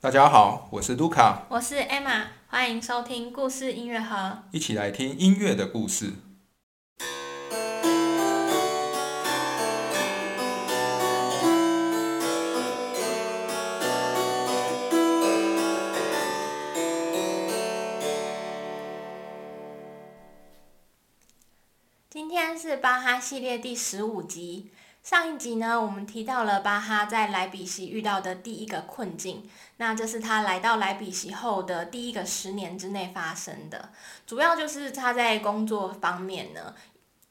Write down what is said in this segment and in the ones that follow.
大家好，我是卢卡，我是 Emma，欢迎收听故事音乐盒。一起来听音乐的故事。今天是巴哈系列第十五集。上一集呢，我们提到了巴哈在莱比锡遇到的第一个困境，那这是他来到莱比锡后的第一个十年之内发生的，主要就是他在工作方面呢。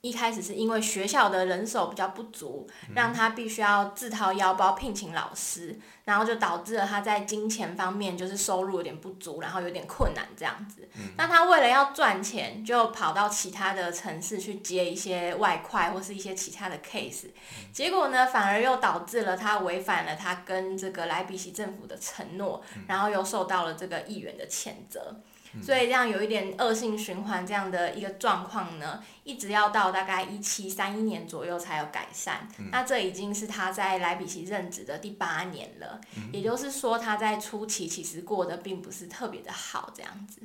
一开始是因为学校的人手比较不足，让他必须要自掏腰包聘请老师，然后就导致了他在金钱方面就是收入有点不足，然后有点困难这样子。那他为了要赚钱，就跑到其他的城市去接一些外快或是一些其他的 case，结果呢，反而又导致了他违反了他跟这个莱比锡政府的承诺，然后又受到了这个议员的谴责。所以这样有一点恶性循环这样的一个状况呢，一直要到大概一七三一年左右才有改善。那这已经是他在莱比锡任职的第八年了，也就是说他在初期其实过得并不是特别的好这样子。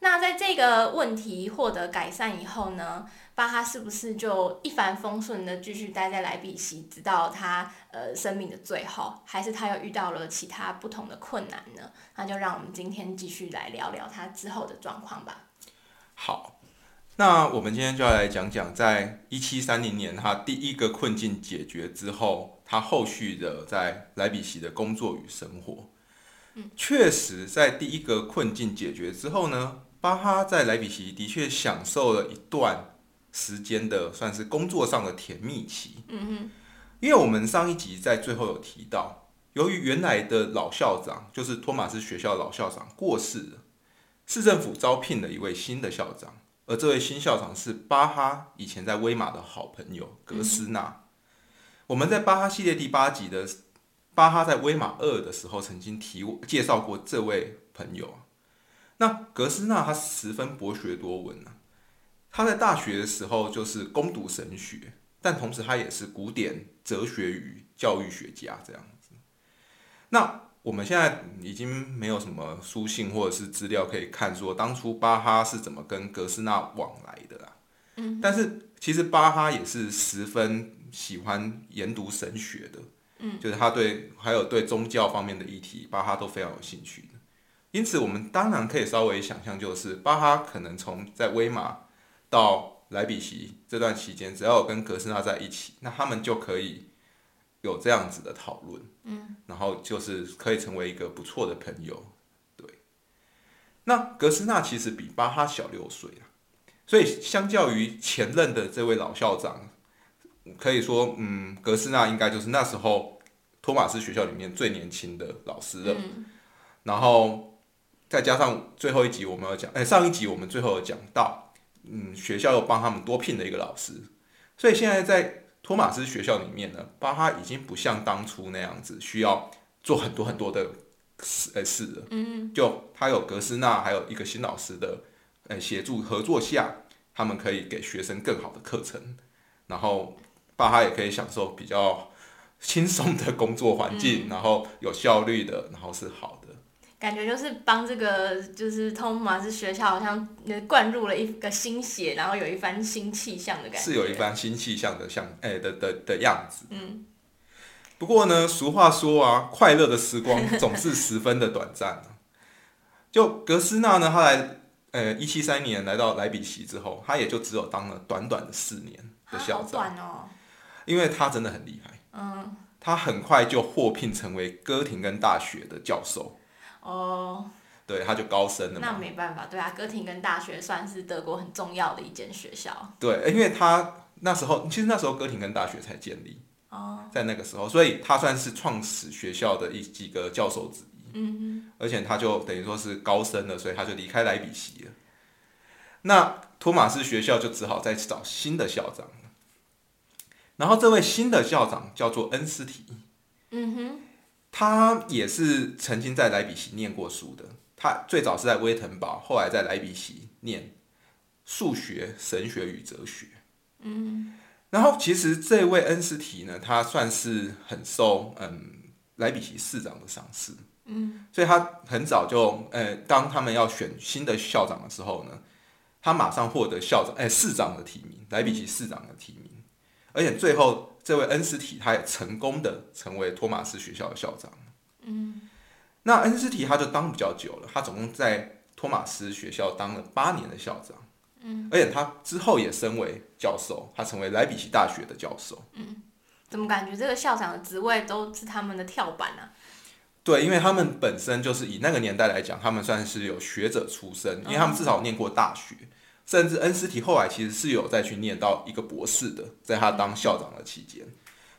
那在这个问题获得改善以后呢，巴哈是不是就一帆风顺的继续待在莱比锡，直到他呃生命的最后，还是他又遇到了其他不同的困难呢？那就让我们今天继续来聊聊他之后的状况吧。好，那我们今天就要来讲讲，在一七三零年他第一个困境解决之后，他后续的在莱比锡的工作与生活。嗯，确实在第一个困境解决之后呢。巴哈在莱比锡的确享受了一段时间的算是工作上的甜蜜期。嗯哼，因为我们上一集在最后有提到，由于原来的老校长就是托马斯学校老校长过世了，市政府招聘了一位新的校长，而这位新校长是巴哈以前在威马的好朋友格斯纳。我们在巴哈系列第八集的巴哈在威马二的时候曾经提介绍过这位朋友。那格斯纳他十分博学多闻啊，他在大学的时候就是攻读神学，但同时他也是古典哲学与教育学家这样子。那我们现在已经没有什么书信或者是资料可以看，说当初巴哈是怎么跟格斯纳往来的啦。嗯，但是其实巴哈也是十分喜欢研读神学的，嗯，就是他对还有对宗教方面的议题，巴哈都非常有兴趣的。因此，我们当然可以稍微想象，就是巴哈可能从在威马到莱比锡这段期间，只要有跟格斯纳在一起，那他们就可以有这样子的讨论，嗯，然后就是可以成为一个不错的朋友，对。那格斯纳其实比巴哈小六岁啊，所以相较于前任的这位老校长，可以说，嗯，格斯纳应该就是那时候托马斯学校里面最年轻的老师了，然后。再加上最后一集我们要讲，哎，上一集我们最后有讲到，嗯，学校又帮他们多聘了一个老师，所以现在在托马斯学校里面呢，巴哈已经不像当初那样子需要做很多很多的事，呃，事了。嗯，就他有格斯纳，还有一个新老师的，呃，协助合作下，他们可以给学生更好的课程，然后巴哈也可以享受比较轻松的工作环境，然后有效率的，然后是好的。感觉就是帮这个就是通马斯学校好像灌入了一个新血，然后有一番新气象的感觉。是有一番新气象的像哎的的的样子。嗯。不过呢，俗话说啊，快乐的时光总是十分的短暂 就格斯纳呢，他来呃一七三年来到莱比锡之后，他也就只有当了短短的四年的校长。短哦。因为他真的很厉害。嗯。他很快就获聘成为哥廷根大学的教授。哦，对，他就高升了。那没办法，对啊，哥廷根大学算是德国很重要的一间学校。对，因为他那时候其实那时候哥廷根大学才建立，哦，在那个时候，所以他算是创始学校的一几个教授之一。嗯嗯。而且他就等于说是高升了，所以他就离开莱比锡了。那托马斯学校就只好再找新的校长然后这位新的校长叫做恩斯提。嗯哼。他也是曾经在莱比锡念过书的。他最早是在威腾堡，后来在莱比锡念数学、神学与哲学。嗯，然后其实这位恩斯提呢，他算是很受嗯莱比锡市长的赏识。嗯，所以他很早就，呃，当他们要选新的校长的时候呢，他马上获得校长，哎、市长的提名，莱比锡市长的提名，而且最后这位恩斯体他也成功的成为托马斯学校的校长。嗯，那恩斯体他就当比较久了，他总共在托马斯学校当了八年的校长。嗯，而且他之后也升为教授，他成为莱比锡大学的教授。嗯怎么感觉这个校长的职位都是他们的跳板啊？对，因为他们本身就是以那个年代来讲，他们算是有学者出身，因为他们至少念过大学，甚至恩斯提后来其实是有再去念到一个博士的，在他当校长的期间，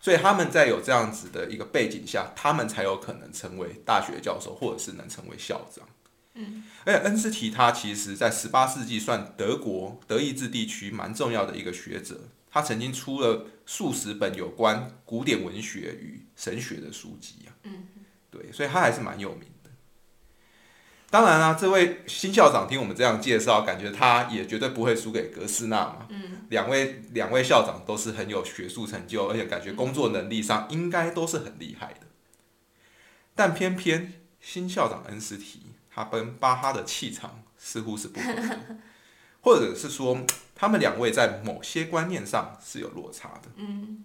所以他们在有这样子的一个背景下，他们才有可能成为大学教授，或者是能成为校长。嗯，而且恩斯提他其实在十八世纪算德国德意志地区蛮重要的一个学者，他曾经出了数十本有关古典文学与神学的书籍啊。嗯。对，所以他还是蛮有名的。当然啦、这位新校长听我们这样介绍，感觉他也绝对不会输给格斯纳嘛。嗯，两位两位校长都是很有学术成就，而且感觉工作能力上应该都是很厉害的。但偏偏新校长恩斯提，他跟巴哈的气场似乎是不合的，或者是说他们两位在某些观念上是有落差的。嗯，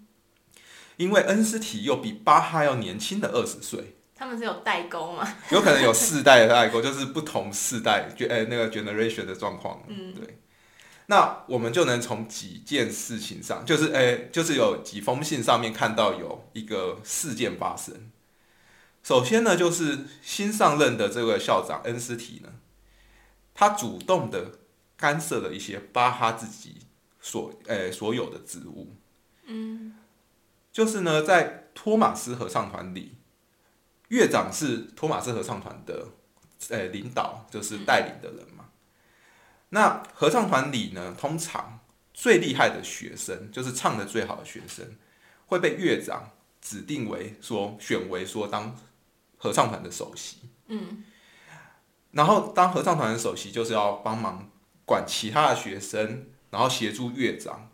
因为恩斯提又比巴哈要年轻的二十岁。他们是有代沟吗？有可能有世代的代沟，就是不同世代，就呃那个 generation 的状况。嗯，对。那我们就能从几件事情上，就是呃，就是有几封信上面看到有一个事件发生。首先呢，就是新上任的这个校长恩斯提呢，他主动的干涉了一些巴哈自己所呃所有的职务。嗯，就是呢，在托马斯合唱团里。乐长是托马斯合唱团的，呃，领导就是带领的人嘛。那合唱团里呢，通常最厉害的学生，就是唱的最好的学生，会被乐长指定为说选为说当合唱团的首席。嗯。然后当合唱团的首席，就是要帮忙管其他的学生，然后协助乐长，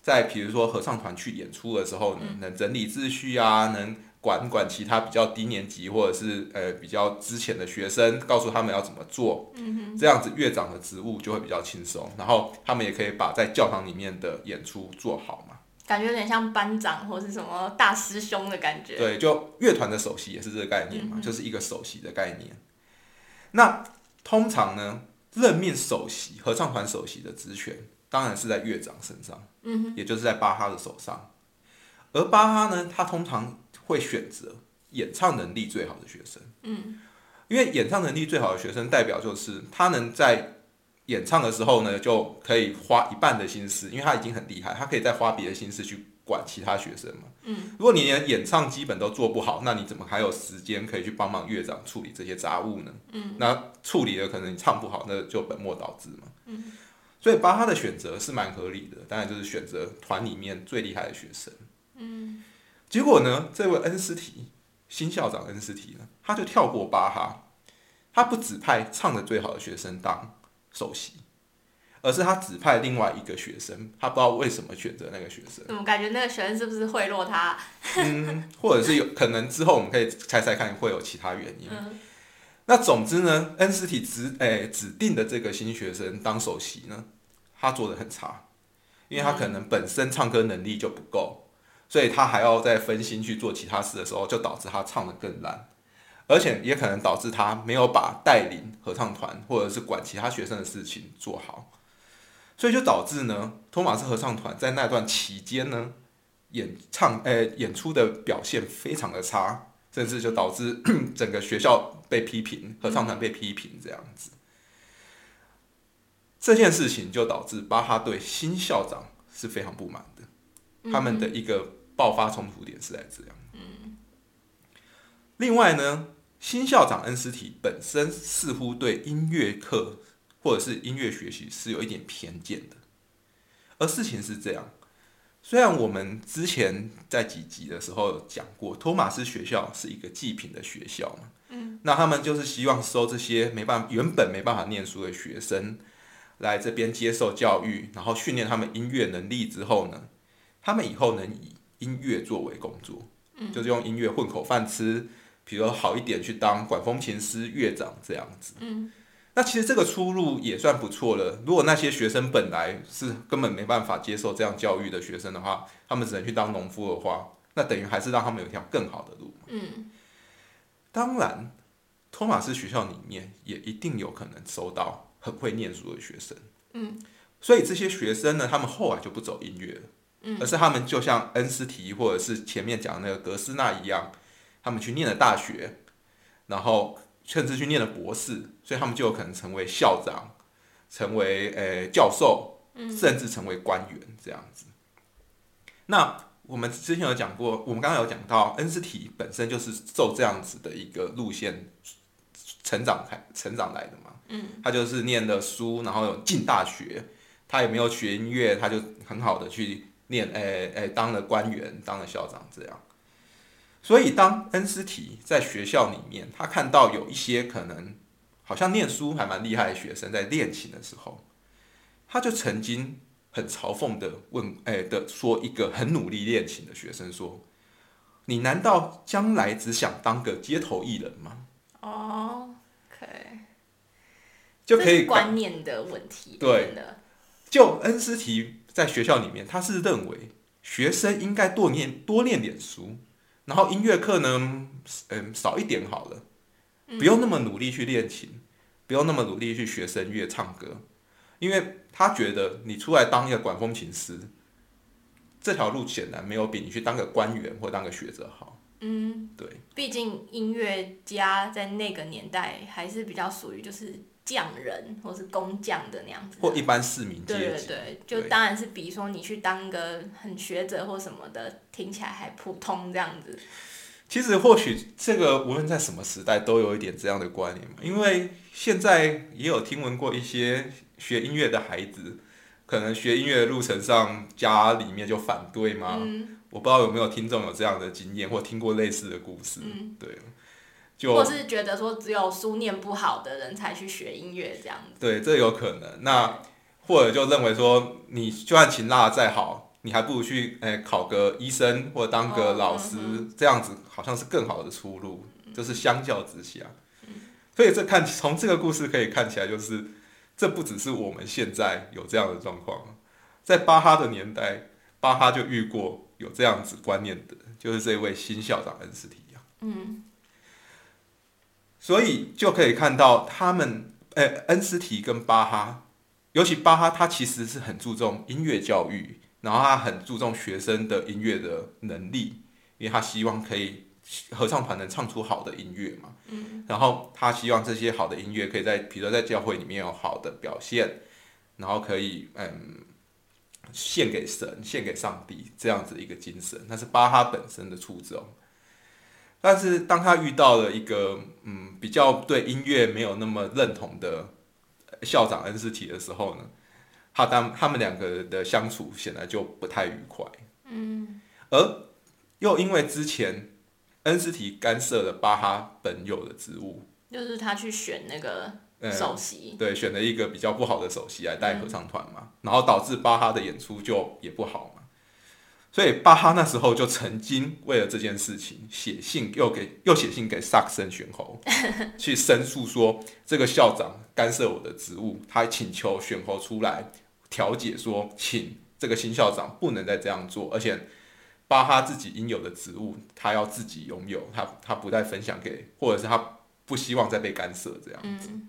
在比如说合唱团去演出的时候呢，能整理秩序啊，能。管管其他比较低年级或者是呃比较之前的学生，告诉他们要怎么做，这样子乐长的职务就会比较轻松，然后他们也可以把在教堂里面的演出做好嘛。感觉有点像班长或是什么大师兄的感觉。对，就乐团的首席也是这个概念嘛，就是一个首席的概念。那通常呢，任命首席合唱团首席的职权，当然是在乐长身上，嗯，也就是在巴哈的手上。而巴哈呢，他通常会选择演唱能力最好的学生，嗯，因为演唱能力最好的学生代表就是他能在演唱的时候呢，就可以花一半的心思，因为他已经很厉害，他可以再花别的心思去管其他学生嘛，嗯，如果你连演唱基本都做不好，那你怎么还有时间可以去帮忙乐长处理这些杂物呢？嗯，那处理了可能你唱不好，那就本末倒置嘛，嗯，所以巴哈的选择是蛮合理的，当然就是选择团里面最厉害的学生，嗯。结果呢？这位恩斯提新校长恩斯提呢，他就跳过巴哈，他不指派唱的最好的学生当首席，而是他指派另外一个学生，他不知道为什么选择那个学生。怎么感觉那个学生是不是贿赂他？嗯，或者是有可能之后我们可以猜猜看会有其他原因。那总之呢，恩斯提指诶指定的这个新学生当首席呢，他做的很差，因为他可能本身唱歌能力就不够。所以他还要再分心去做其他事的时候，就导致他唱的更烂，而且也可能导致他没有把带领合唱团或者是管其他学生的事情做好，所以就导致呢，托马斯合唱团在那段期间呢，演唱诶演出的表现非常的差，甚至就导致 整个学校被批评，合唱团被批评这样子。这件事情就导致巴哈对新校长是非常不满。他们的一个爆发冲突点是在这样。嗯。另外呢，新校长恩斯提本身似乎对音乐课或者是音乐学习是有一点偏见的。而事情是这样，虽然我们之前在几集的时候讲过，托马斯学校是一个祭品的学校嘛。嗯。那他们就是希望收这些没办法、原本没办法念书的学生来这边接受教育，然后训练他们音乐能力之后呢？他们以后能以音乐作为工作，就是用音乐混口饭吃，比如好一点去当管风琴师、乐长这样子。嗯，那其实这个出路也算不错了。如果那些学生本来是根本没办法接受这样教育的学生的话，他们只能去当农夫的话，那等于还是让他们有一条更好的路。嗯，当然，托马斯学校里面也一定有可能收到很会念书的学生。嗯，所以这些学生呢，他们后来就不走音乐了，嗯而是他们就像恩斯提或者是前面讲的那个格斯纳一样，他们去念了大学，然后甚至去念了博士，所以他们就有可能成为校长，成为呃教授，甚至成为官员这样子。那我们之前有讲过，我们刚刚有讲到，恩斯提本身就是受这样子的一个路线成长开成长来的嘛。嗯，他就是念了书，然后有进大学，他也没有学音乐，他就很好的去念，诶、诶、当了官员，当了校长这样。所以当恩斯提在学校里面，他看到有一些可能好像念书还蛮厉害的学生在练琴的时候，他就曾经很嘲讽的问，哎、的说一个很努力练琴的学生说：“你难道将来只想当个街头艺人吗哦，OK，？” 就可以观念的问题。对真的，就恩斯提在学校里面，他是认为学生应该多念多念点书，然后音乐课呢，嗯，少一点好了，不用那么努力去练琴，不用那么努力去学声乐、唱歌，因为他觉得你出来当一个管风琴师，这条路显然没有比你去当个官员或当个学者好。嗯，对，毕竟音乐家在那个年代还是比较属于就是匠人或是工匠的那样子。或一般市民对阶级。对对，就当然是比说你去当个很学者或什么的，听起来还普通这样子。其实或许这个无论在什么时代都有一点这样的观念嘛，因为现在也有听闻过一些学音乐的孩子，可能学音乐的路程上家里面就反对嘛。嗯，我不知道有没有听众有这样的经验或听过类似的故事。嗯对，或就是觉得说只有书念不好的人才去学音乐这样子。对，这有可能。那或者就认为说，你就算琴拉的再好，你还不如去诶、考个医生或者当个哦老师，嗯这样子好像是更好的出路。就是相较之下，所以这看从这个故事可以看起来，就是这不只是我们现在有这样的状况，在巴哈的年代，巴哈就遇过有这样子观念的，就是这位新校长恩斯提亚。嗯所以就可以看到他们，呃，恩斯提跟巴哈，尤其巴哈，他其实是很注重音乐教育，然后他很注重学生的音乐的能力，因为他希望可以合唱团能唱出好的音乐嘛。嗯然后他希望这些好的音乐可以在，比如说在教会里面有好的表现，然后可以嗯献给神、献给上帝这样子一个精神，那是巴哈本身的初衷。但是当他遇到了一个嗯比较对音乐没有那么认同的校长恩斯提的时候呢，他当他们两个的相处显然就不太愉快，嗯。而又因为之前恩斯提干涉了巴哈本有的职务，就是他去选那个呃，首席。对，选了一个比较不好的首席来带合唱团嘛，然后导致巴哈的演出就也不好嘛，所以巴哈那时候就曾经为了这件事情写信，又给又写信给萨克森选侯，去申诉说这个校长干涉我的职务，他请求选侯出来调解说，请这个新校长不能再这样做，而且巴哈自己应有的职务，他要自己拥有，他他不再分享给，或者是他不希望再被干涉这样。嗯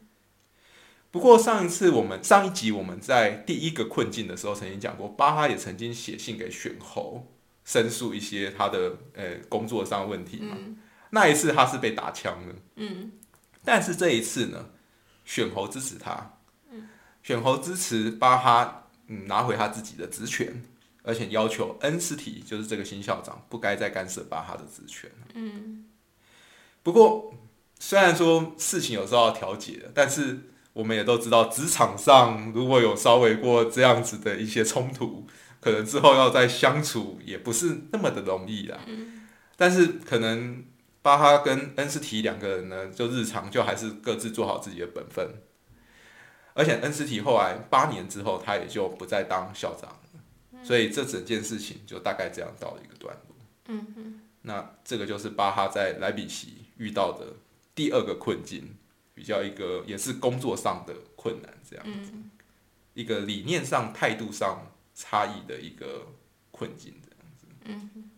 不过上一次我们上一集我们在第一个困境的时候曾经讲过，巴哈也曾经写信给选侯申诉一些他的呃工作上的问题嘛。嗯。那一次他是被打枪的，嗯。但是这一次呢，选侯支持他，选侯支持巴哈嗯拿回他自己的职权，而且要求恩斯提就是这个新校长不该再干涉巴哈的职权。嗯。不过，虽然说事情有时候要调解的，但是我们也都知道，职场上如果有稍微过这样子的一些冲突，可能之后要再相处也不是那么的容易啦。但是可能巴哈跟恩斯提两个人呢，就日常就还是各自做好自己的本分。而且恩斯提后来八年之后，他也就不再当校长了，所以这整件事情就大概这样到了一个段落。嗯嗯那这个就是巴哈在莱比锡遇到的第二个困境，比较一个也是工作上的困难，这样子，一个理念上、态度上差异的一个困境，这样子。嗯。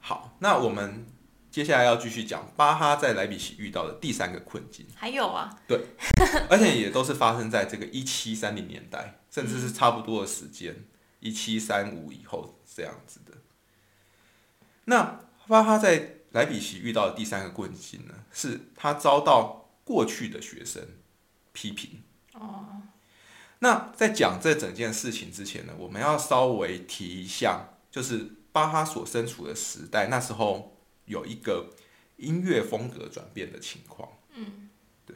好，那我们接下来要继续讲巴哈在莱比锡遇到的第三个困境。还有啊？对，而且也都是发生在这个一七三零年代，甚至是差不多的时间，一七三五以后这样子的。那巴哈在莱比锡遇到的第三个困境呢，是他遭到过去的学生批评。哦。那在讲这整件事情之前呢，我们要稍微提一下，就是巴哈所身处的时代，那时候有一个音乐风格转变的情况。嗯，对。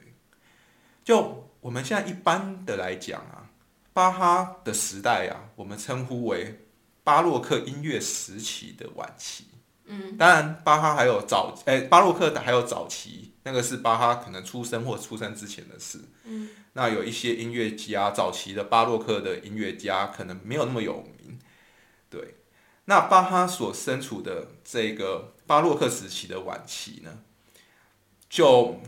就我们现在一般的来讲啊，巴哈的时代啊，我们称呼为巴洛克音乐时期的晚期。嗯，当然，巴哈还有早，哎，巴洛克的还有早期，那个是巴哈可能出生或出生之前的事。嗯，那有一些音乐家，早期的巴洛克的音乐家可能没有那么有名。对，那巴哈所身处的这个巴洛克时期的晚期呢，就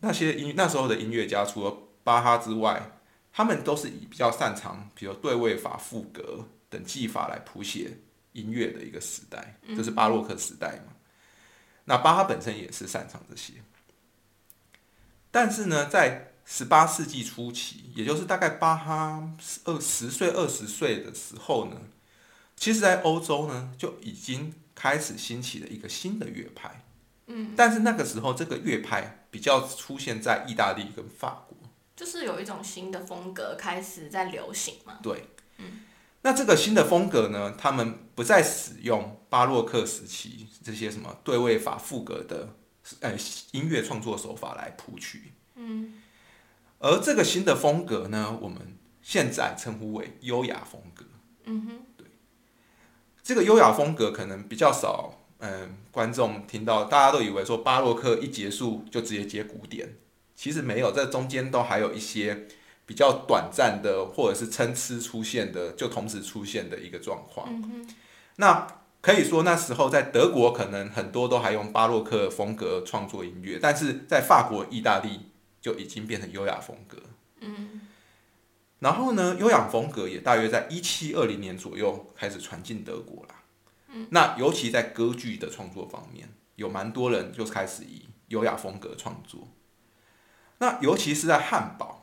那些音那时候的音乐家，除了巴哈之外，他们都是以比较擅长，比如对位法、赋格等技法来谱写。音乐的一个时代，就是巴洛克时代嘛。那巴哈本身也是擅长这些，但是呢，在十八世纪初期，也就是大概巴哈二十岁、二十岁的时候呢，其实，在欧洲呢就已经开始兴起了一个新的乐派。嗯，但是那个时候，这个乐派比较出现在意大利跟法国，就是有一种新的风格开始在流行嘛。对，嗯。那这个新的风格呢？他们不再使用巴洛克时期这些什么对位法、赋格的呃音乐创作手法来谱曲。嗯。而这个新的风格呢，我们现在称呼为优雅风格。嗯哼。对。这个优雅风格可能比较少，嗯，观众听到大家都以为说巴洛克一结束就直接接古典，其实没有，这中间都还有一些。比较短暂的，或者是参差出现的，就同时出现的一个状况。那可以说那时候在德国，可能很多都还用巴洛克风格创作音乐，但是在法国、意大利就已经变成优雅风格。嗯。然后呢，优雅风格也大约在一七二零年左右开始传进德国了。嗯。那尤其在歌剧的创作方面，有蛮多人就开始以优雅风格创作。那尤其是在汉堡。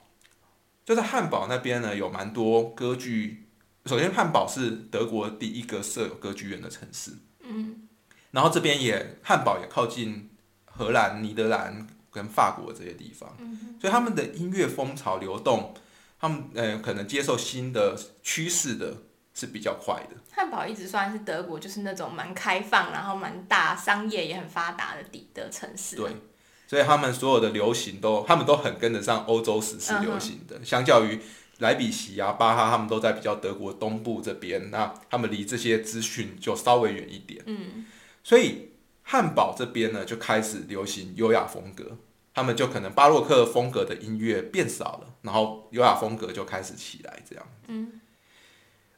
就在汉堡那边呢，有蛮多歌剧。首先，汉堡是德国第一个设有歌剧院的城市。嗯。然后这边也，汉堡也靠近荷兰、尼德兰跟法国这些地方。嗯。所以他们的音乐风潮流动，他们呃可能接受新的趋势的是比较快的。汉堡一直算是德国就是那种蛮开放，然后蛮大商业也很发达的地的城市。对。所以他们所有的流行都，他们都很跟得上欧洲时事流行的。相较于莱比锡啊、巴哈，他们都在比较德国东部这边，那他们离这些资讯就稍微远一点。嗯，所以汉堡这边呢就开始流行优雅风格，他们就可能巴洛克风格的音乐变少了，然后优雅风格就开始起来这样。嗯，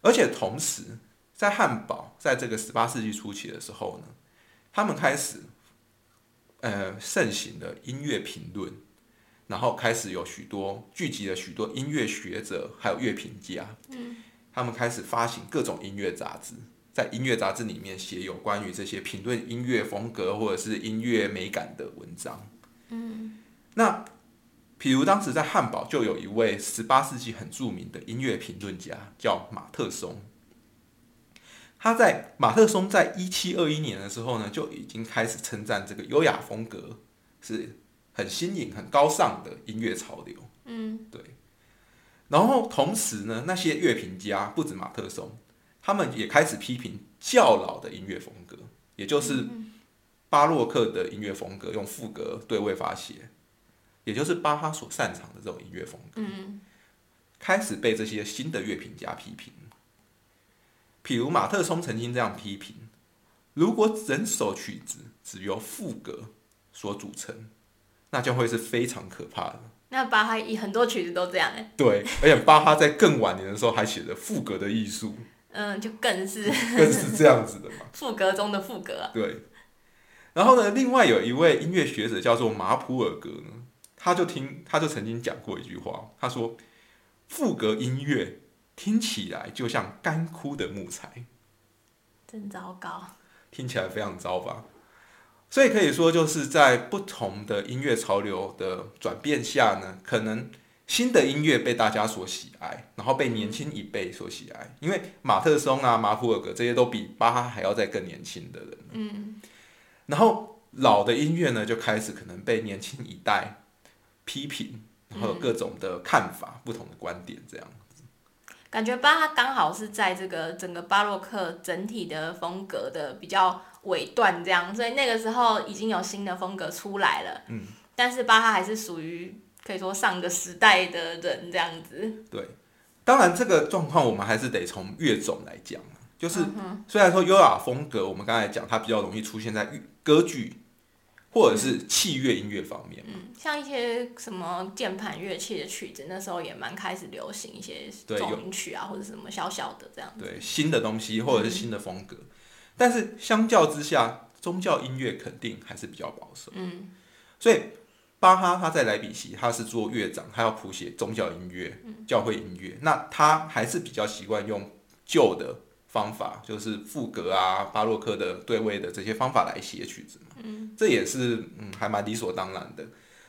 而且同时在汉堡，在这个十八世纪初期的时候呢，他们开始。呃，盛行的音乐评论，然后开始有许多聚集了许多音乐学者，还有乐评家，嗯，他们开始发行各种音乐杂志，在音乐杂志里面写有关于这些评论音乐风格或者是音乐美感的文章，嗯，那，比如当时在汉堡就有一位十八世纪很著名的音乐评论家，叫马特松。他在马特松在一七二一年的时候呢，就已经开始称赞这个优雅风格是很新颖、很高尚的音乐潮流。嗯，对。然后同时呢，那些乐评家不止马特松，他们也开始批评较老的音乐风格，也就是巴洛克的音乐风格，用副格对位发写，也就是巴哈所擅长的这种音乐风格。嗯，开始被这些新的乐评家批评。比如马特松曾经这样批评：如果整首曲子只由副歌所组成，那将会是非常可怕的。那巴哈以很多曲子都这样哎。对，而且巴哈在更晚年的时候还写着副歌的艺术。嗯，就更是更是这样子的嘛。副歌中的副格。对。然后呢，另外有一位音乐学者叫做马普尔格呢，他就听他就曾经讲过一句话，他说：“副歌音乐听起来就像干枯的木材。”真糟糕，听起来非常糟吧？所以可以说，就是在不同的音乐潮流的转变下呢，可能新的音乐被大家所喜爱，然后被年轻一辈所喜爱。因为马特松啊、马普尔格这些都比巴哈还要再更年轻的人。嗯。然后老的音乐呢，就开始可能被年轻一代批评，然后各种的看法、不同的观点这样。感觉巴哈刚好是在这个整个巴洛克整体的风格的比较尾段这样，所以那个时候已经有新的风格出来了。嗯，但是巴哈还是属于可以说上个时代的人这样子。对，当然这个状况我们还是得从乐种来讲，就是虽然说优雅风格，我们刚才讲它比较容易出现在歌剧。或者是器乐音乐方面，嗯，像一些什么键盘乐器的曲子，那时候也蛮开始流行一些奏鸣曲啊，或者什么小小的这样。对，新的东西或者是新的风格，但是相较之下，宗教音乐肯定还是比较保守。嗯，所以巴哈他在莱比锡，他是做乐长，他要谱写宗教音乐、教会音乐，那他还是比较习惯用旧的。方法就是赋格啊，巴洛克的对位的这些方法来写曲子嘛，嗯，这也是嗯还蛮理所当然的，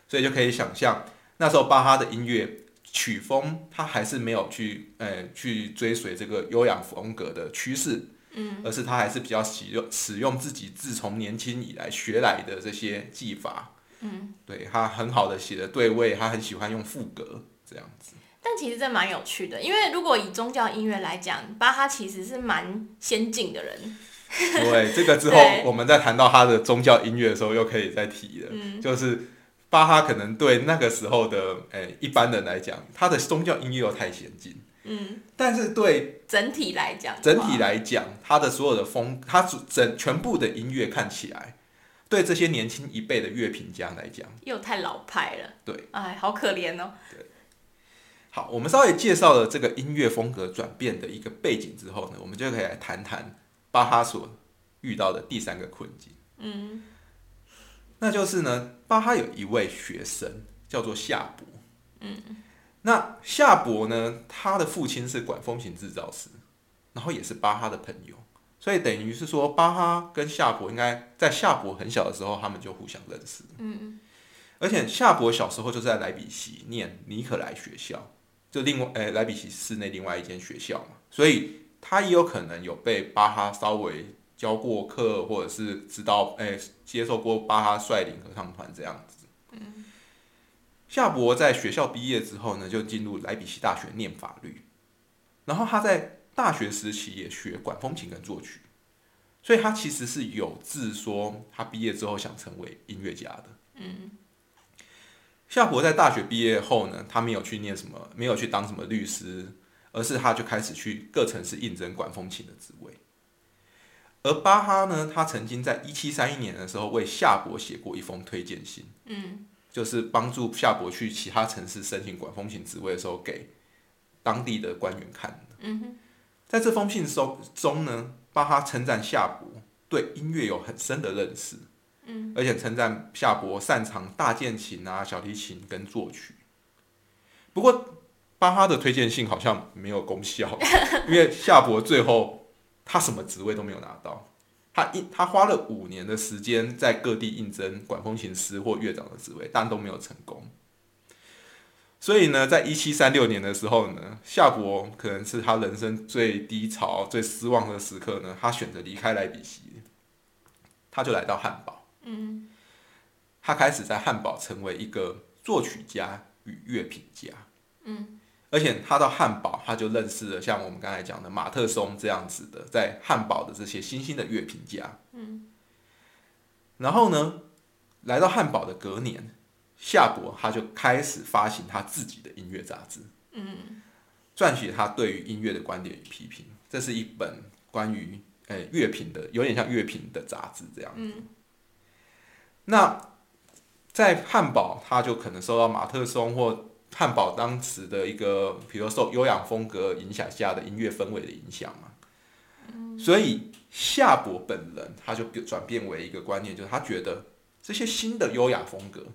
所以就可以想象那时候巴哈的音乐曲风，他还是没有去呃去追随这个优雅风格的趋势，嗯，而是他还是比较使用使用自己自从年轻以来学来的这些技法，嗯，对他很好的写的对位，他很喜欢用副格这样子。但其实这蛮有趣的，因为如果以宗教音乐来讲，巴哈其实是蛮先进的人。对，这个之后我们在谈到他的宗教音乐的时候，又可以再提了。嗯，就是巴哈可能对那个时候的诶一般人来讲，他的宗教音乐又太先进。嗯，但是对整体来讲，整体来讲，他的所有的风，他整全部的音乐看起来，对这些年轻一辈的乐评家来讲，又太老派了。对，哎，好可怜哦。对。好，我们稍微介绍了这个音乐风格转变的一个背景之后呢，我们就可以来谈谈巴哈所遇到的第三个困境。嗯，那就是呢，巴哈有一位学生叫做夏伯。嗯，那夏伯呢，他的父亲是管风琴制造师，然后也是巴哈的朋友，所以等于是说，巴哈跟夏伯应该在夏伯很小的时候，他们就互相认识。嗯，而且夏伯小时候就在莱比锡念尼可莱学校。就另外，诶，莱比锡市内另外一间学校嘛，所以他也有可能有被巴哈稍微教过课，或者是知道，诶，接受过巴哈率领合唱团这样子。嗯。夏伯在学校毕业之后呢，就进入莱比锡大学念法律，然后他在大学时期也学管风琴跟作曲，所以他其实是有志说他毕业之后想成为音乐家的。嗯。夏伯在大学毕业后呢，他没有去念什么，没有去当什么律师，而是他就开始去各城市应征管风琴的职位。而巴哈呢，他曾经在一七三一年的时候为夏伯写过一封推荐信，嗯，就是帮助夏伯去其他城市申请管风琴职位的时候，给当地的官员看的。嗯，在这封信中中呢，巴哈称赞夏伯对音乐有很深的认识。而且称赞夏伯擅长大键琴啊、小提琴跟作曲。不过巴哈的推荐信好像没有功效，因为夏伯最后他什么职位都没有拿到。他一他花了五年的时间在各地应征管风琴师或乐长的职位，但都没有成功。所以呢，在一七三六年的时候呢，夏伯可能是他人生最低潮、最失望的时刻呢，他选择离开莱比锡，他就来到汉堡。嗯，他开始在汉堡成为一个作曲家与乐评家。嗯，而且他到汉堡，他就认识了像我们刚才讲的马特松这样子的，在汉堡的这些新兴的乐评家。嗯，然后呢，来到汉堡的隔年，夏伯他就开始发行他自己的音乐杂志。嗯，撰写他对于音乐的观点与批评。这是一本关于诶乐评的，有点像乐评的杂志这样子。那在汉堡，他就可能受到马特松或汉堡当时的一个，比如受优雅风格影响下的音乐氛围的影响嘛。所以夏伯本人他就转变为一个观念，就是他觉得这些新的优雅风格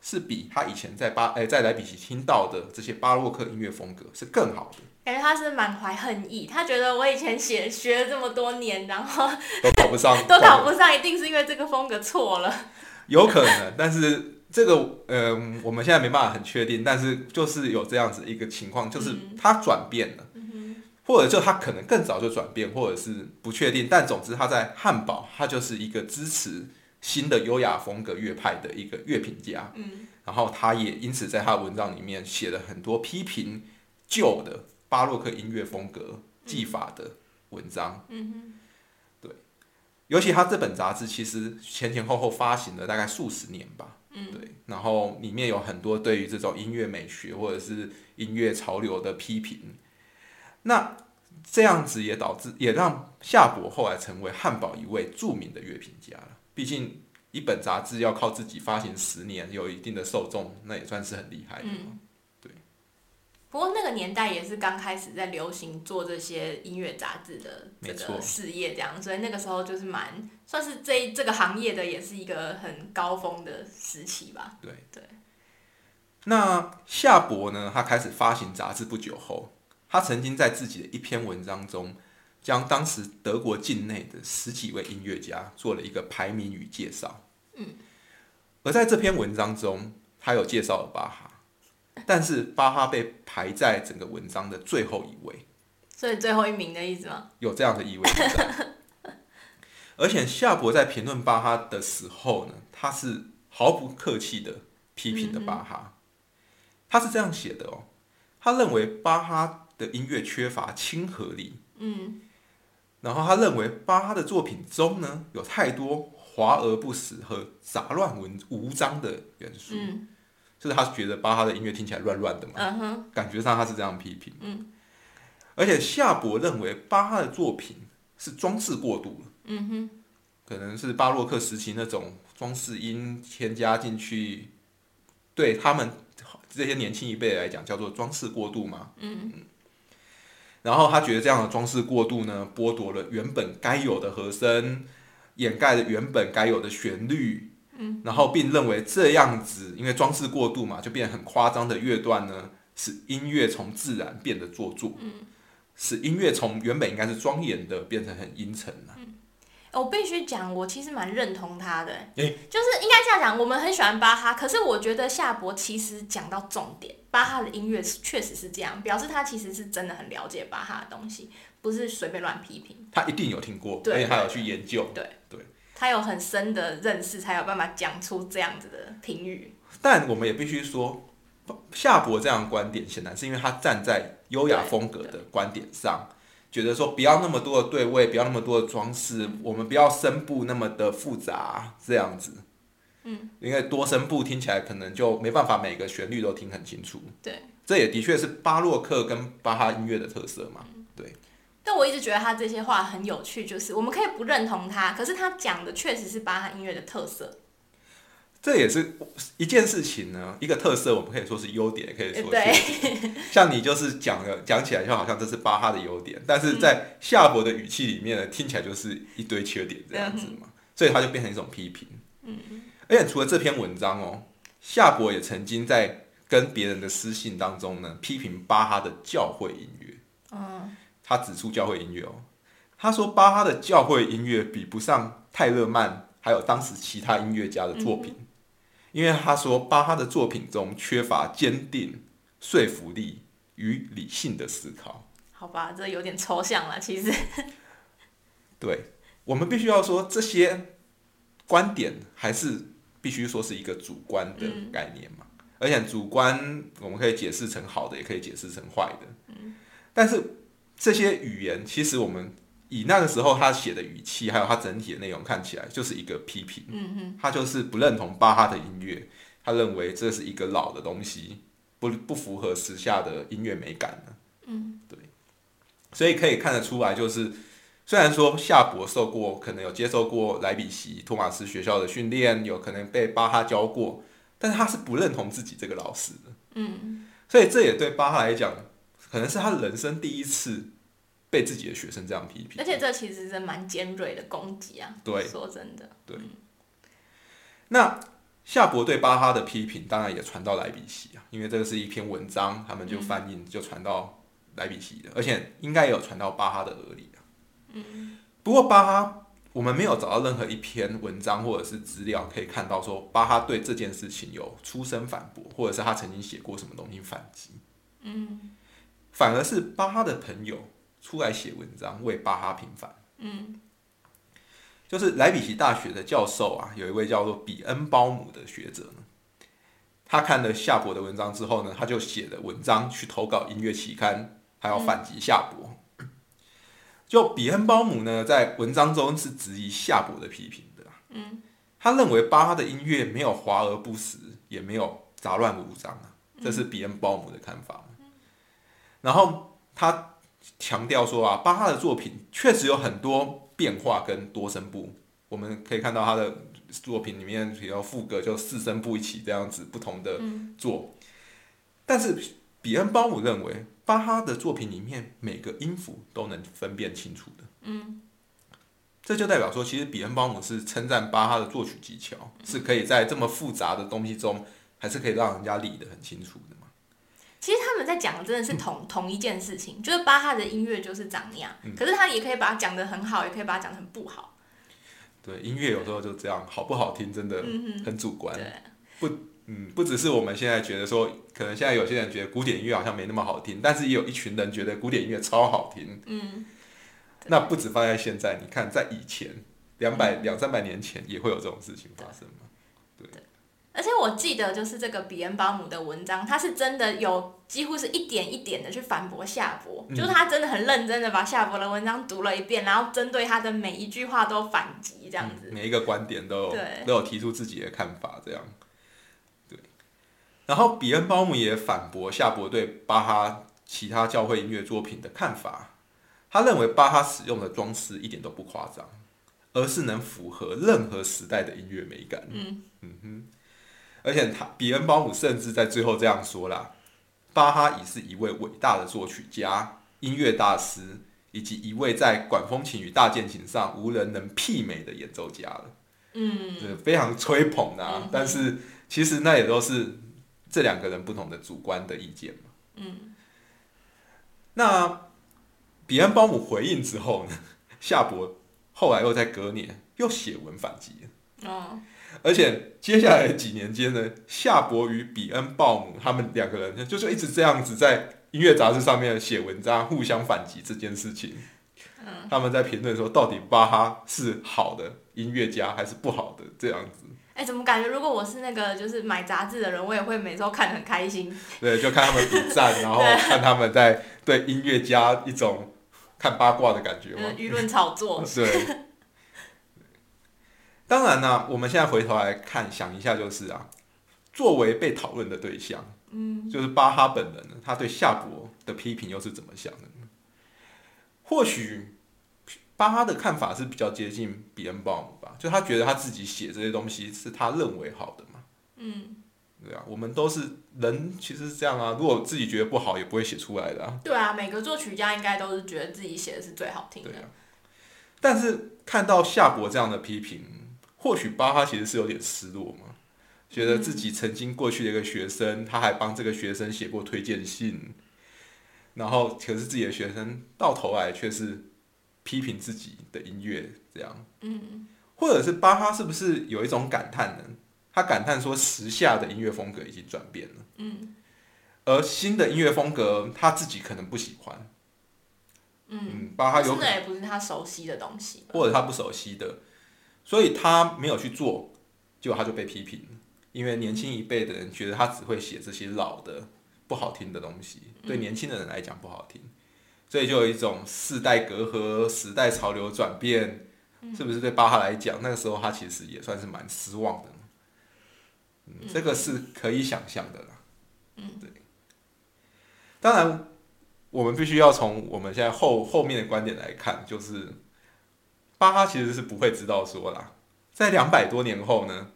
是比他以前在巴哎、在莱比锡听到的这些巴洛克音乐风格是更好的，感觉他是满怀恨意，他觉得我以前写学了这么多年，然后都考不上，都考不上，一定是因为这个风格错了。有可能，但是这个嗯、我们现在没办法很确定，但是就是有这样子一个情况，就是他转变了。或者就他可能更早就转变，或者是不确定，但总之他在汉堡，他就是一个支持新的优雅风格乐派的一个乐评家。嗯，然后他也因此在他的文章里面写了很多批评旧的巴洛克音乐风格技法的文章。嗯对，尤其他这本杂志其实前前后后发行了大概数十年吧。嗯，对，然后里面有很多对于这种音乐美学或者是音乐潮流的批评。那这样子也导致，也让夏伯后来成为汉堡一位著名的乐评家了。毕竟一本杂志要靠自己发行十年，有一定的受众，那也算是很厉害的。不过那个年代也是刚开始在流行做这些音乐杂志的这个事业，这样，所以那个时候就是蛮算是这这个行业的也是一个很高峰的时期吧。对对。那夏伯呢？他开始发行杂志不久后，他曾经在自己的一篇文章中，将当时德国境内的十几位音乐家做了一个排名与介绍。嗯。而在这篇文章中，他有介绍了巴哈，但是巴哈被排在整个文章的最后一位，所以最后一名的意思吗？有这样的意味。在。而且夏伯在评论巴哈的时候呢，他是毫不客气的批评的巴哈。他是这样写的哦，他认为巴哈的音乐缺乏亲和力，嗯。然后他认为巴哈的作品中呢有太多华而不实和杂乱文无章的元素，嗯就是他觉得巴哈的音乐听起来乱乱的嘛，感觉上他是这样批评。嗯而且夏伯认为巴哈的作品是装饰过度了，嗯哼可能是巴洛克时期那种装饰音添加进去，对他们这些年轻一辈来讲叫做装饰过度嘛。嗯然后他觉得这样的装饰过度呢，剥夺了原本该有的和声，掩盖了原本该有的旋律。嗯，然后并认为这样子，因为装饰过度嘛，就变得很夸张的乐段呢，使音乐从自然变得做作。嗯，使音乐从原本应该是庄严的，变成很阴沉了、我必须讲，我其实蛮认同他的、诶？就是应该这样讲，我们很喜欢巴哈，可是我觉得夏博其实讲到重点，巴哈的音乐是确实是这样，表示他其实是真的很了解巴哈的东西，不是随便乱批评，他一定有听过，对而且他有去研究。他有很深的认识，才有办法讲出这样子的评语。但我们也必须说，夏伯这样的观点，显然是因为他站在优雅风格的观点上，觉得说不要那么多的对位，不要那么多的装饰，我们不要声部那么的复杂，这样子。嗯，因为多声部听起来可能就没办法每个旋律都听很清楚。对，这也的确是巴洛克跟巴哈音乐的特色嘛。但我一直觉得他这些话很有趣，就是我们可以不认同他，可是他讲的确实是巴哈音乐的特色。这也是一件事情呢，一个特色，我们可以说是优点，也可以说是。像你就是讲了，讲起来就好像这是巴哈的优点，但是在夏伯的语气里面呢，听起来就是一堆缺点这样子嘛，所以他就变成一种批评。嗯，而且除了这篇文章哦，夏伯也曾经在跟别人的私信当中呢，批评巴哈的教会音乐。嗯他指出教会音乐哦，他说巴哈的教会音乐比不上泰勒曼还有当时其他音乐家的作品，因为他说巴哈的作品中缺乏坚定、说服力与理性的思考。好吧，这有点抽象了，其实。对我们必须要说这些观点还是必须说是一个主观的概念嘛，而且主观我们可以解释成好的，也可以解释成坏的。嗯但是这些语言其实我们以那个时候他写的语气，还有他整体的内容看起来就是一个批评，嗯哼，他就是不认同巴哈的音乐，他认为这是一个老的东西，不不符合时下的音乐美感呢。嗯，对，所以可以看得出来，就是虽然说夏伯受过，可能有接受过莱比锡托马斯学校的训练，有可能被巴哈教过，但是他是不认同自己这个老师的。嗯。所以这也对巴哈来讲，可能是他人生第一次被自己的学生这样批评。而且这其实是蛮尖锐的攻击啊。对，说真的。对。那夏伯对巴哈的批评，当然也传到莱比锡啊，因为这个是一篇文章，他们就翻译就传到莱比锡的，而且应该也有传到巴哈的耳里啊。嗯。不过巴哈，我们没有找到任何一篇文章或者是资料可以看到说巴哈对这件事情有出声反驳，或者是他曾经写过什么东西反击。嗯。反而是巴哈的朋友出来写文章为巴哈平反。嗯。就是莱比锡大学的教授啊，有一位叫做比恩包姆的学者呢，他看了夏伯的文章之后呢，他就写了文章去投稿音乐期刊，还要反击夏伯。就比恩包姆呢，在文章中是质疑夏伯的批评的。嗯，他认为巴哈的音乐没有华而不实，也没有杂乱无章啊，这是比恩包姆的看法。然后他强调说啊，巴哈的作品确实有很多。变化跟多声部，我们可以看到他的作品里面，比如副歌就四声部一起这样子不同的做。但是比恩鲍姆认为，巴哈的作品里面每个音符都能分辨清楚的。嗯，这就代表说，其实比恩鲍姆是称赞巴哈的作曲技巧，是可以在这么复杂的东西中，还是可以让人家理得很清楚的。其实他们在讲的真的是同 同一件事情，就是巴哈的音乐就是长那样，可是他也可以把它讲的很好，也可以把它讲的很不好。对，音乐有时候就这样，好不好听真的很主观。不，嗯，不只是我们现在觉得说，可能现在有些人觉得古典音乐好像没那么好听，但是也有一群人觉得古典音乐超好听。嗯，那不止放在现在，你看在以前两百两三百年前也会有这种事情发生吗？而且我记得，就是这个比恩巴姆的文章，他是真的有几乎是一点一点的去反驳夏伯，就是他真的很认真的把夏伯的文章读了一遍，然后针对他的每一句话都反击，这样子，每一个观点都有都有提出自己的看法，这样，对。然后比恩巴姆也反驳夏伯对巴哈其他教会音乐作品的看法，他认为巴哈使用的装饰一点都不夸张，而是能符合任何时代的音乐美感。嗯嗯哼。而且他比恩包姆甚至在最后这样说啦：“巴哈已是一位伟大的作曲家、音乐大师，以及一位在管风琴与大键琴上无人能媲美的演奏家了。”嗯，非常吹捧啊。但是其实那也都是这两个人不同的主观的意见嘛。嗯。那比恩包姆回应之后呢？夏伯后来又在隔年又写文反击。哦。而且接下来几年间呢，夏伯与比恩鲍姆他们两个人就是一直这样子在音乐杂志上面写文章，互相反击这件事情。他们在评论说，到底巴哈是好的音乐家还是不好的这样子？哎，怎么感觉如果我是那个就是买杂志的人，我也会每周看得很开心。对，就看他们比赞，然后 看他们在对音乐家一种看八卦的感觉嘛。舆论炒作。对。当然呢，我们现在回头来看，想一下就是啊，作为被讨论的对象，嗯，就是巴哈本人呢，他对夏伯的批评又是怎么想的呢？或许巴哈的看法是比较接近比恩鲍姆吧，就他觉得他自己写这些东西是他认为好的嘛，嗯，对啊，我们都是人，其实是这样啊，如果自己觉得不好，也不会写出来的啊。对啊，每个作曲家应该都是觉得自己写的是最好听的。但是看到夏伯这样的批评。或许巴哈其实是有点失落嘛，觉得自己曾经过去的一个学生，他还帮这个学生写过推荐信，然后可是自己的学生到头来却是批评自己的音乐，这样，嗯，或者是巴哈是不是有一种感叹呢？他感叹说时下的音乐风格已经转变了，嗯，而新的音乐风格他自己可能不喜欢，嗯，巴哈有可能也不是他熟悉的东西，或者他不熟悉的。所以他没有去做，结果他就被批评因为年轻一辈的人觉得他只会写这些老的不好听的东西，对年轻的人来讲不好听，所以就有一种世代隔阂、时代潮流转变，是不是对巴哈来讲，那个时候他其实也算是蛮失望的。嗯，这个是可以想象的啦。嗯，对。当然，我们必须要从我们现在后后面的观点来看，就是。巴哈其实是不会知道说啦，在两百多年后呢，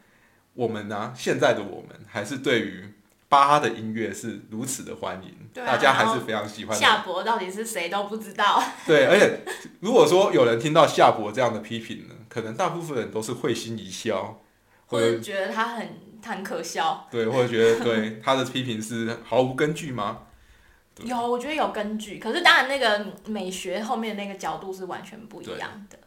我们呢现在的我们还是对于巴哈的音乐是如此的欢迎，大家还是非常喜欢。夏博到底是谁都不知道。对，而且如果说有人听到夏博这样的批评呢，可能大部分人都是会心一笑，或者觉得他很很可笑。对，或者觉得对他的批评是毫无根据吗？有，我觉得有根据，可是当然那个美学后面那个角度是完全不一样的。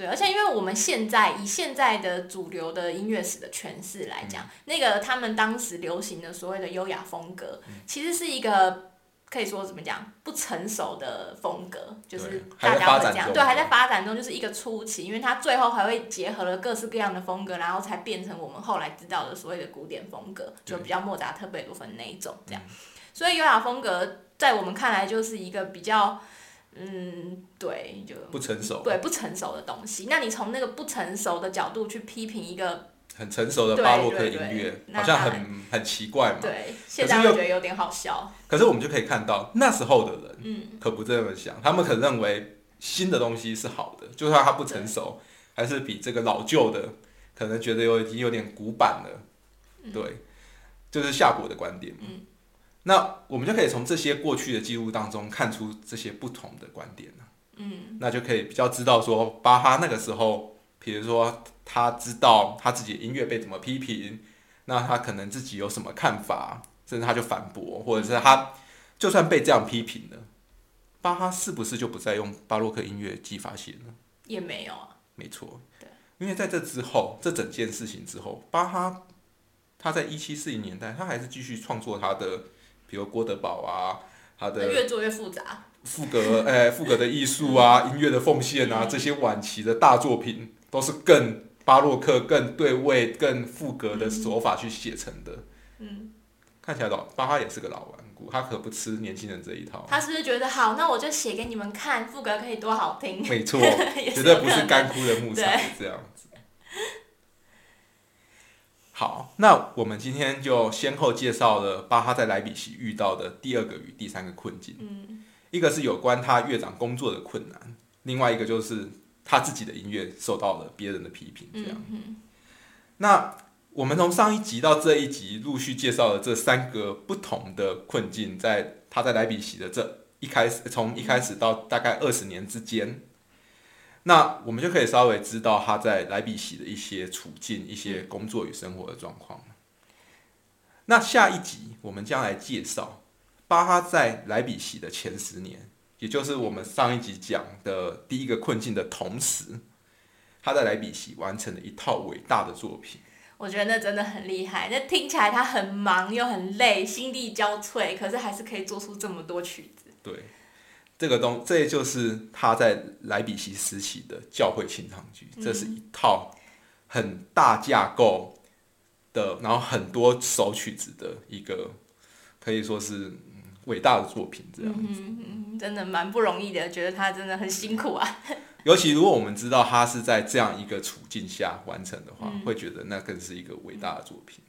对，而且因为我们现在以现在的主流的音乐史的诠释来讲，嗯那个他们当时流行的所谓的优雅风格，嗯其实是一个可以说怎么讲不成熟的风格，就是大家会这样，对，还在发展中，就是一个初期，因为它最后还会结合了各式各样的风格，然后才变成我们后来知道的所谓的古典风格，就比较莫扎特、贝多芬那一种这样。所以优雅风格在我们看来就是一个比较，嗯，对，就不成熟，对不成熟的东西。那你从那个不成熟的角度去批评一个，很成熟的巴洛克音乐，好像很很奇怪嘛。对，现在又会觉得有点好笑。可是我们就可以看到，那时候的人嗯，可不这么想，他们可认为新的东西是好的，就算它不成熟，还是比这个老旧的，可能觉得有已经有点古板了。对，就是夏博的观点。嗯那我们就可以从这些过去的记录当中看出这些不同的观点了嗯，那就可以比较知道说巴哈那个时候，比如说他知道他自己的音乐被怎么批评，那他可能自己有什么看法，甚至他就反驳，或者是他就算被这样批评了，巴哈是不是就不再用巴洛克音乐技法写呢？也没有啊。没错对，因为在这之后，这整件事情之后，巴哈他在一七四零年代，他还是继续创作他的，比如郭德堡啊，他的越做越复杂。赋格，哎，赋格的艺术啊，音乐的奉献啊，嗯这些晚期的大作品，都是更巴洛克、更对位、更赋格的手法去写成的。嗯，看起来老巴哈也是个老顽固，他可不吃年轻人这一套。他是不是觉得好？那我就写给你们看，赋格可以多好听。没错，绝对不是干枯的木材这样子。好，那我们今天就先后介绍了巴哈在莱比锡遇到的第二个与第三个困境。嗯一个是有关他乐长工作的困难，另外一个就是他自己的音乐受到了别人的批评。这样，那我们从上一集到这一集陆续介绍了这三个不同的困境，在他在莱比锡的这一开始，从一开始到大概二十年之间，那我们就可以稍微知道他在莱比锡的一些处境、一些工作与生活的状况。那下一集我们将来介绍巴哈在莱比锡的前十年，也就是我们上一集讲的第一个困境的同时，他在莱比锡完成了一套伟大的作品。我觉得那真的很厉害。那听起来他很忙又很累，心力交瘁，可是还是可以做出这么多曲子。对，这个东，这就是他在莱比锡时期的教会清唱剧，这是一套很大架构的，然后很多首曲子的一个，可以说是嗯伟大的作品。这样，嗯，真的蛮不容易的，觉得他真的很辛苦啊。尤其如果我们知道他是在这样一个处境下完成的话，嗯会觉得那更是一个伟大的作品。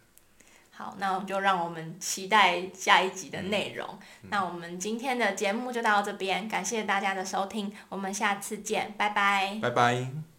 好，那我们就让我们期待下一集的内容。那我们今天的节目就到这边，感谢大家的收听，我们下次见，拜拜。拜拜。